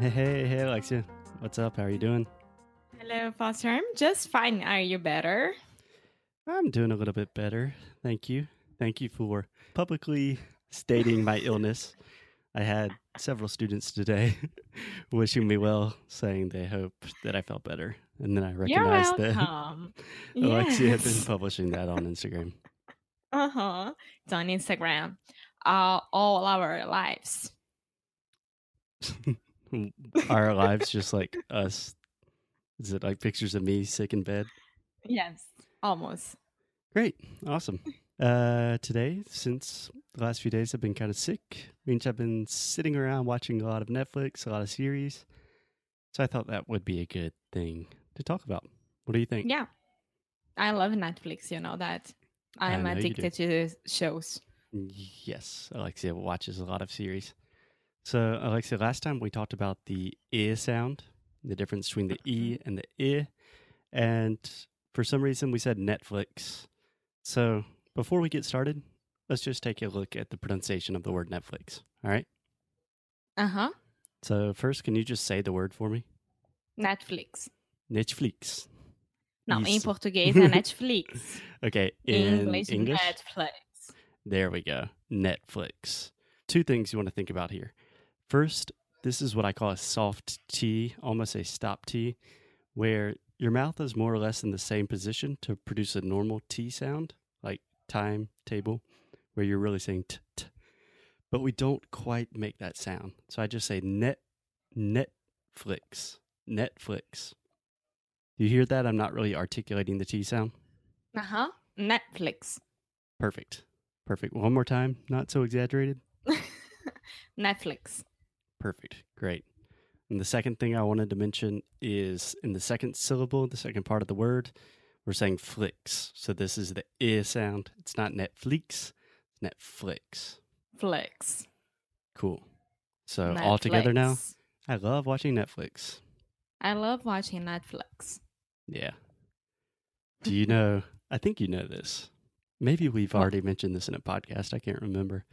Hey, hey, hey, Alexia. What's up? How are you doing? Hello, Foster. I'm just fine. Are you better? I'm doing a little bit better. Thank you. Thank you for publicly stating my illness. I had several students today wishing me well, saying they hope that I felt better. And then I recognized that. Alexia had been publishing that on Instagram. Uh huh. It's on Instagram. Uh, all our lives. Our lives just like us. Is it like pictures of me sick in bed? Yes, almost. Great. Awesome. Uh, today, since the last few days I've been kind of sick, means I've been sitting around watching a lot of Netflix, a lot of series. So I thought that would be a good thing to talk about. What do you think? Yeah. I love Netflix. You know that. I'm know addicted to shows. Yes, Alexia watches a lot of series. So, Alexia, last time we talked about the I sound, the difference between the E and the I. And for some reason, we said Netflix. So, before we get started, let's just take a look at the pronunciation of the word Netflix. All right. Uh huh. So, first, can you just say the word for me? Netflix. Netflix. Não, em Isso. português é Netflix. Okay. In inglês, English? Netflix. There we go. Netflix. Two things you want to think about here. First, this is what I call a soft T, almost a stop T, where your mouth is more or less in the same position to produce a normal T sound, like time table, where you're really saying t t. But we don't quite make that sound. So I just say net Netflix. Netflix. Do you hear that? I'm not really articulating the T sound. Uh huh. Netflix. Perfect. Perfect. One more time. Not so exaggerated. Netflix. Perfect. Great. And the second thing I wanted to mention is in the second syllable, the second part of the word, we're saying flicks. So this is the I sound. It's not Netflix, it's Netflix. Flex. Cool. So all together now, I love watching Netflix. I love watching Netflix. Yeah. Do you know? I think you know this. Maybe we've already mentioned this in a podcast. I can't remember.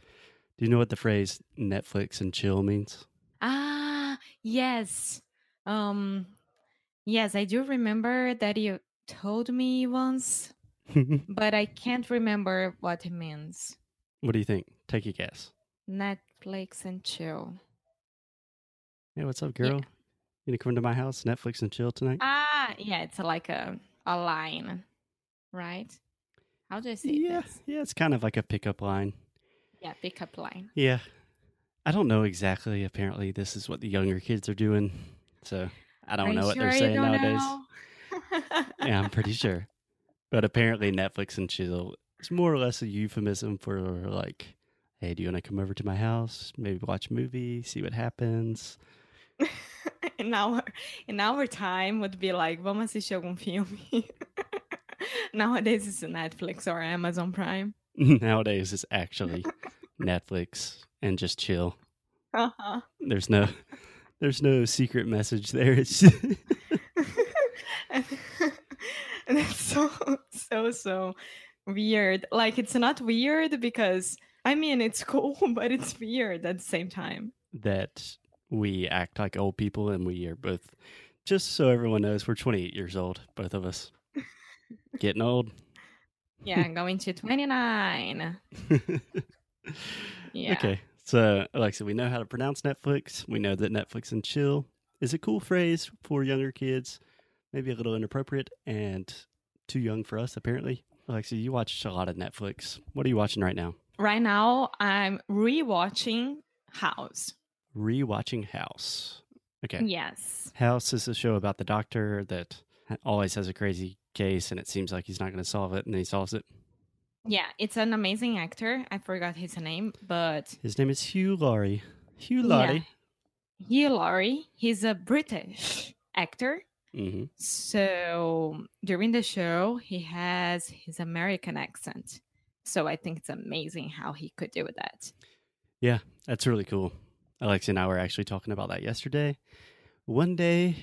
Do you know what the phrase Netflix and chill means? Yes. Um, yes, I do remember that you told me once, but I can't remember what it means. what do you think? Take a guess. Netflix and chill. Hey, what's up, Yeah. girl? You gonna come to my house, Netflix and chill tonight? Ah, yeah, it's like a a line, right? How do I say yeah, this? yeah, it's kind of like a pickup line. Yeah, pickup line. Yeah, I don't know exactly. Apparently, this is what the younger kids are doing, so I don't Are know what sure they're saying nowadays. Yeah, I'm pretty sure. But apparently, Netflix and chill is more or less a euphemism for like, hey, do you want to come over to my house? Maybe watch a movie, see what happens. in our in our time would be like, vamos assistir algum filme. Nowadays it's Netflix or Amazon Prime. Nowadays, it's actually Netflix and just chill. Uh-huh. There's no, there's no secret message there. It's and, and it's so so so weird. Like it's not weird because I mean it's cool, but it's weird at the same time. that we act like old people and we are both just so everyone knows we're 28 years old both of us getting old Yeah, I'm going to 29. Yeah. okay so Alexia we know how to pronounce netflix we know that netflix and chill is a cool phrase for younger kids maybe a little inappropriate and too young for us apparently Alexia you watch a lot of netflix what are you watching right now Right now I'm rewatching House. rewatching house okay Yes. House is a show about the doctor that always has a crazy case and it seems like he's not going to solve it and then he solves it. Yeah, it's an amazing actor. I forgot his name, but His name is Hugh Laurie. Hugh Yeah. Laurie. Hugh Laurie, he's a British actor. hmm So during the show, he has his American accent. So I think it's amazing how he could do that. Yeah, that's really cool. Alexia and I were actually talking about that yesterday. One day,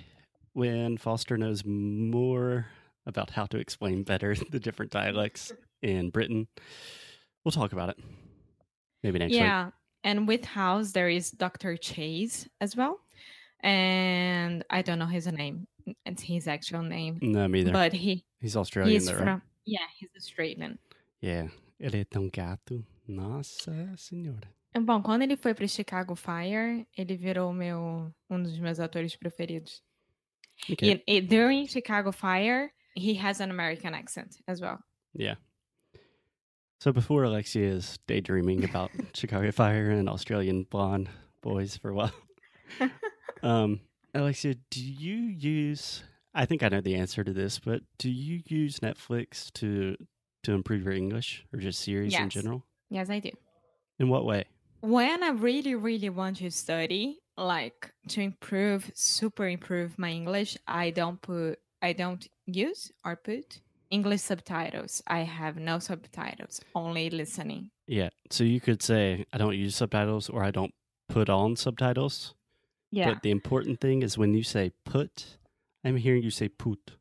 when Foster knows more about how to explain better the different dialects in Britain, we'll talk about it. Maybe next yeah. And with House, there is Dr. Chase as well. And I don't know his name. It's his actual name. No, me either. But he He's Australian, he's though, from right? yeah, he's Australian. Yeah. Ele é tão gato. Nossa Senhora. Bom, quando ele foi pro Chicago Fire, ele virou meu um dos meus atores preferidos. Okay. E- e- during Chicago Fire, he has an American accent as well. Yeah. So before Alexia is daydreaming about Chicago Fire and Australian blonde boys for a while, um, Alexia, do you use? I think I know the answer to this, but do you use Netflix to to improve your English or just series in general? Yes, I do. In what way? When I really, really want to study, like to improve, super improve my English, I don't put, I don't use or put English subtitles. I have no subtitles, only listening. Yeah. So you could say I don't use subtitles or I don't put on subtitles. Yeah. But the important thing is when you say put, I'm hearing you say put.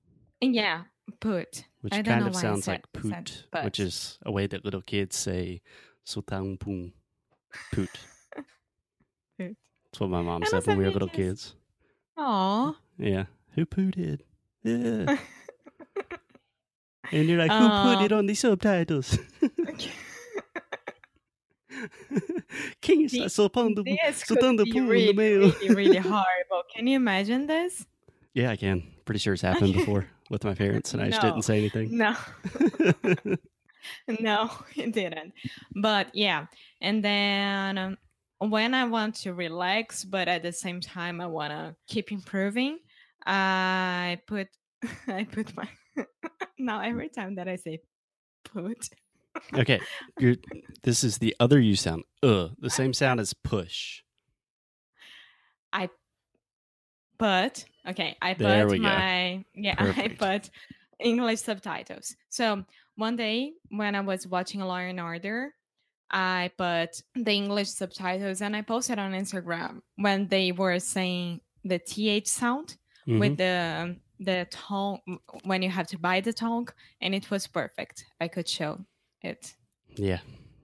yeah, put. which I don't kind know of sounds said- like said poot, which is a way that little kids say "sotang pung," poot. Poot. That's what my mom said when we were little kids. Aw. Yeah, who pooted? Yeah. and you're like, who put it Um, on the subtitles? Quem está This- soltando, this could soltando be pum no really, meio? really, really horrible. Can you imagine this? Yeah, I can. Pretty sure it's happened before with my parents, and I just didn't say anything. No. no, it didn't. But yeah, and then um, when I want to relax, but at the same time I want to keep improving, I put I put my now every time that I say put, okay, this is the other U sound. Uh, the same sound as push. I put. okay, I put we go. my yeah, I put English subtitles. So one day when I was watching Law and Order, I put the English subtitles and I posted on Instagram when they were saying the th sound Mhm. with the the tongue when you have to bite the tongue, and it was perfect. I could show it. Yeah.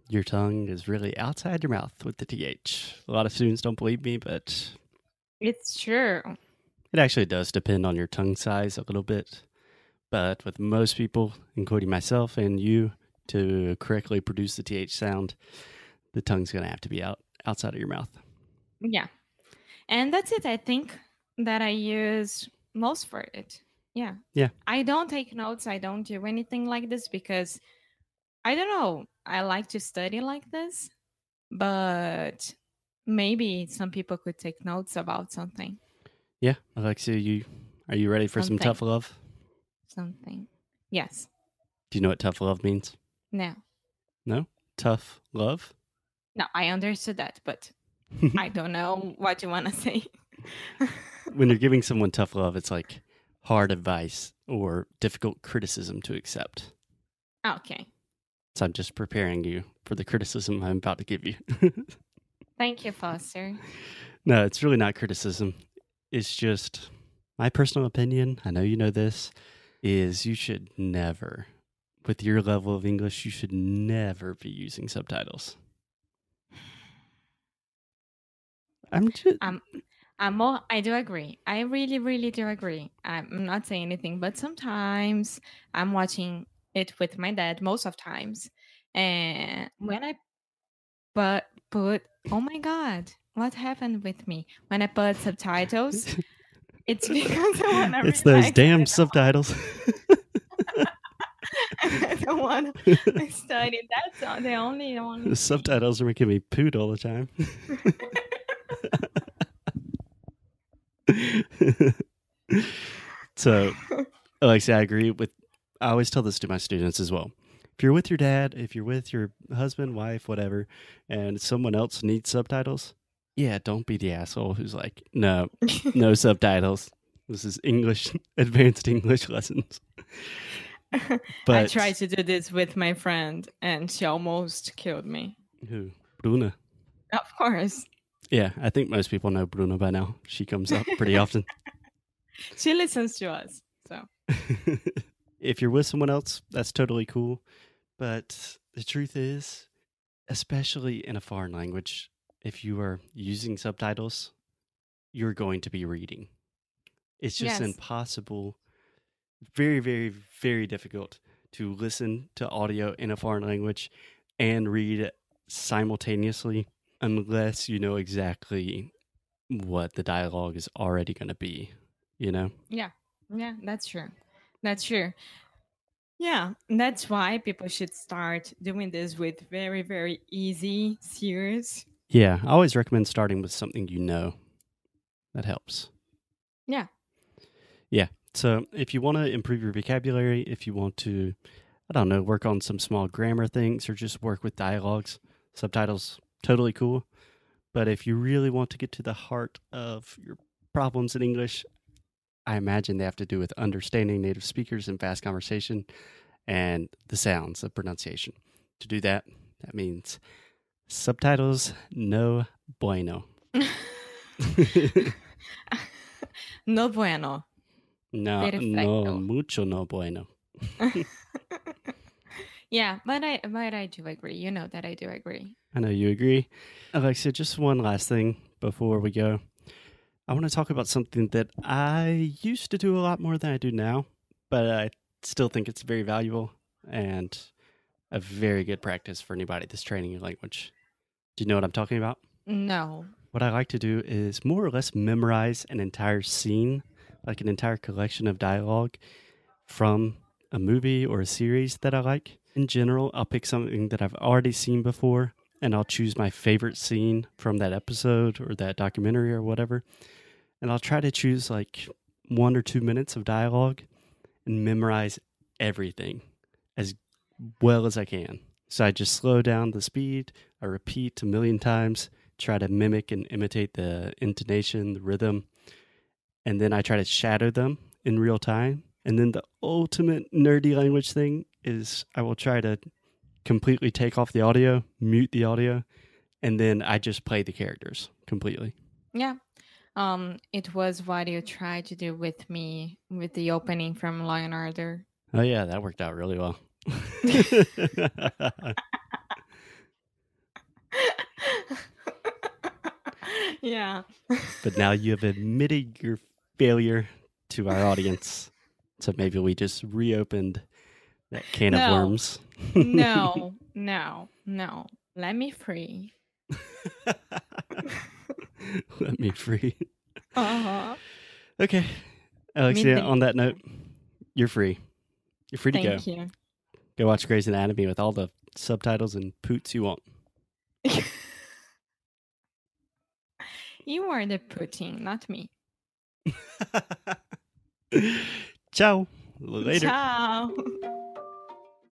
Your tongue is really outside your mouth with the TH. A lot of students don't believe me, but It's true. it actually does depend on your tongue size a little bit. But with most people, including myself and you, to correctly produce the TH sound, the tongue's going to have to be out outside of your mouth. Yeah. And that's it. I think that I use most for it. Yeah. Yeah. I don't take notes. I don't do anything like this because I don't know. I like to study like this, but maybe some people could take notes about something. Yeah. Alexia, you are you ready for some tough love? Something. Yes. Do you know what tough love means? No. No? Tough love? No, I understood that, but I don't know what you want to say. when you're giving someone tough love, it's like hard advice or difficult criticism to accept. okay. So I'm just preparing you for the criticism I'm about to give you. Thank you, Foster. no, it's really not criticism. It's just my personal opinion. I know you know this is you should never with your level of English, you should never be using subtitles. I'm just Um, Uh, I'm more, I do agree. I really, really do agree. I'm not saying anything, but sometimes I'm watching it with my dad most of times, and when I but put oh my god, what happened with me when I put subtitles? It's because I want to. it's those damn subtitles. I don't want to study. That's the only one. the subtitles are making me poot all the time. so, Alexia, I agree with. I always tell this to my students as well. If you're with your dad, if you're with your husband, wife, whatever, and someone else needs subtitles, yeah, don't be the asshole who's like, no, no subtitles. This is English, advanced English lessons. I tried to do this with my friend, and she almost killed me. Who? Bruna. Of course, Yeah, I think most people know Bruna by now. She comes up pretty often. she listens to us. So if you're with someone else, that's totally cool. But the truth is, especially in a foreign language, if you are using subtitles, you're going to be reading. It's just Yes. impossible, very, very, very difficult to listen to audio in a foreign language and read simultaneously unless you know exactly what the dialogue is already going to be, you know? yeah, Yeah, that's true. That's true. Yeah, that's why people should start doing this with very, very easy series. Yeah, I always recommend starting with something you know. That helps. Yeah. Yeah. So if you want to improve your vocabulary, if you want to, I don't know, work on some small grammar things or just work with dialogues, subtitles, totally cool. But if you really want to get to the heart of your problems in English, I imagine they have to do with understanding native speakers and fast conversation and the sounds of pronunciation. To do that, that means subtitles no bueno. no bueno. no, no, mucho no bueno. Yeah, but I but I do agree. You know that I do agree. I know you agree. Alexia, just one last thing before we go. I want to talk about something that I used to do a lot more than I do now, but I still think it's very valuable and a very good practice for anybody that's training your language. Do you know what I'm talking about? No. What I like to do is more or less memorize an entire scene, like an entire collection of dialogue from a movie or a series that I like. In general, I'll pick something that I've already seen before and I'll choose my favorite scene from that episode or that documentary or whatever. And I'll try to choose like one or two minutes of dialogue and memorize everything as well as I can. So I just slow down the speed, I repeat a million times, try to mimic and imitate the intonation, the rhythm, and then I try to shadow them in real time. And then the ultimate nerdy language thing is I will try to completely take off the audio, mute the audio, and then I just play the characters completely. Yeah. Um, it was what you tried to do with me with the opening from Law and Order. Oh yeah, that worked out really well. yeah. but now you have admitted your failure to our audience. So maybe we just reopened that can No. of worms. no, no, no. Let me free. Let me free. Uh-huh. Okay. Alexia, on that note, you're free. You're free to go. Thank you. Go watch Grey's Anatomy with all the subtitles and poots you want. You are the Putin, not me. Ciao. Later. Ciao.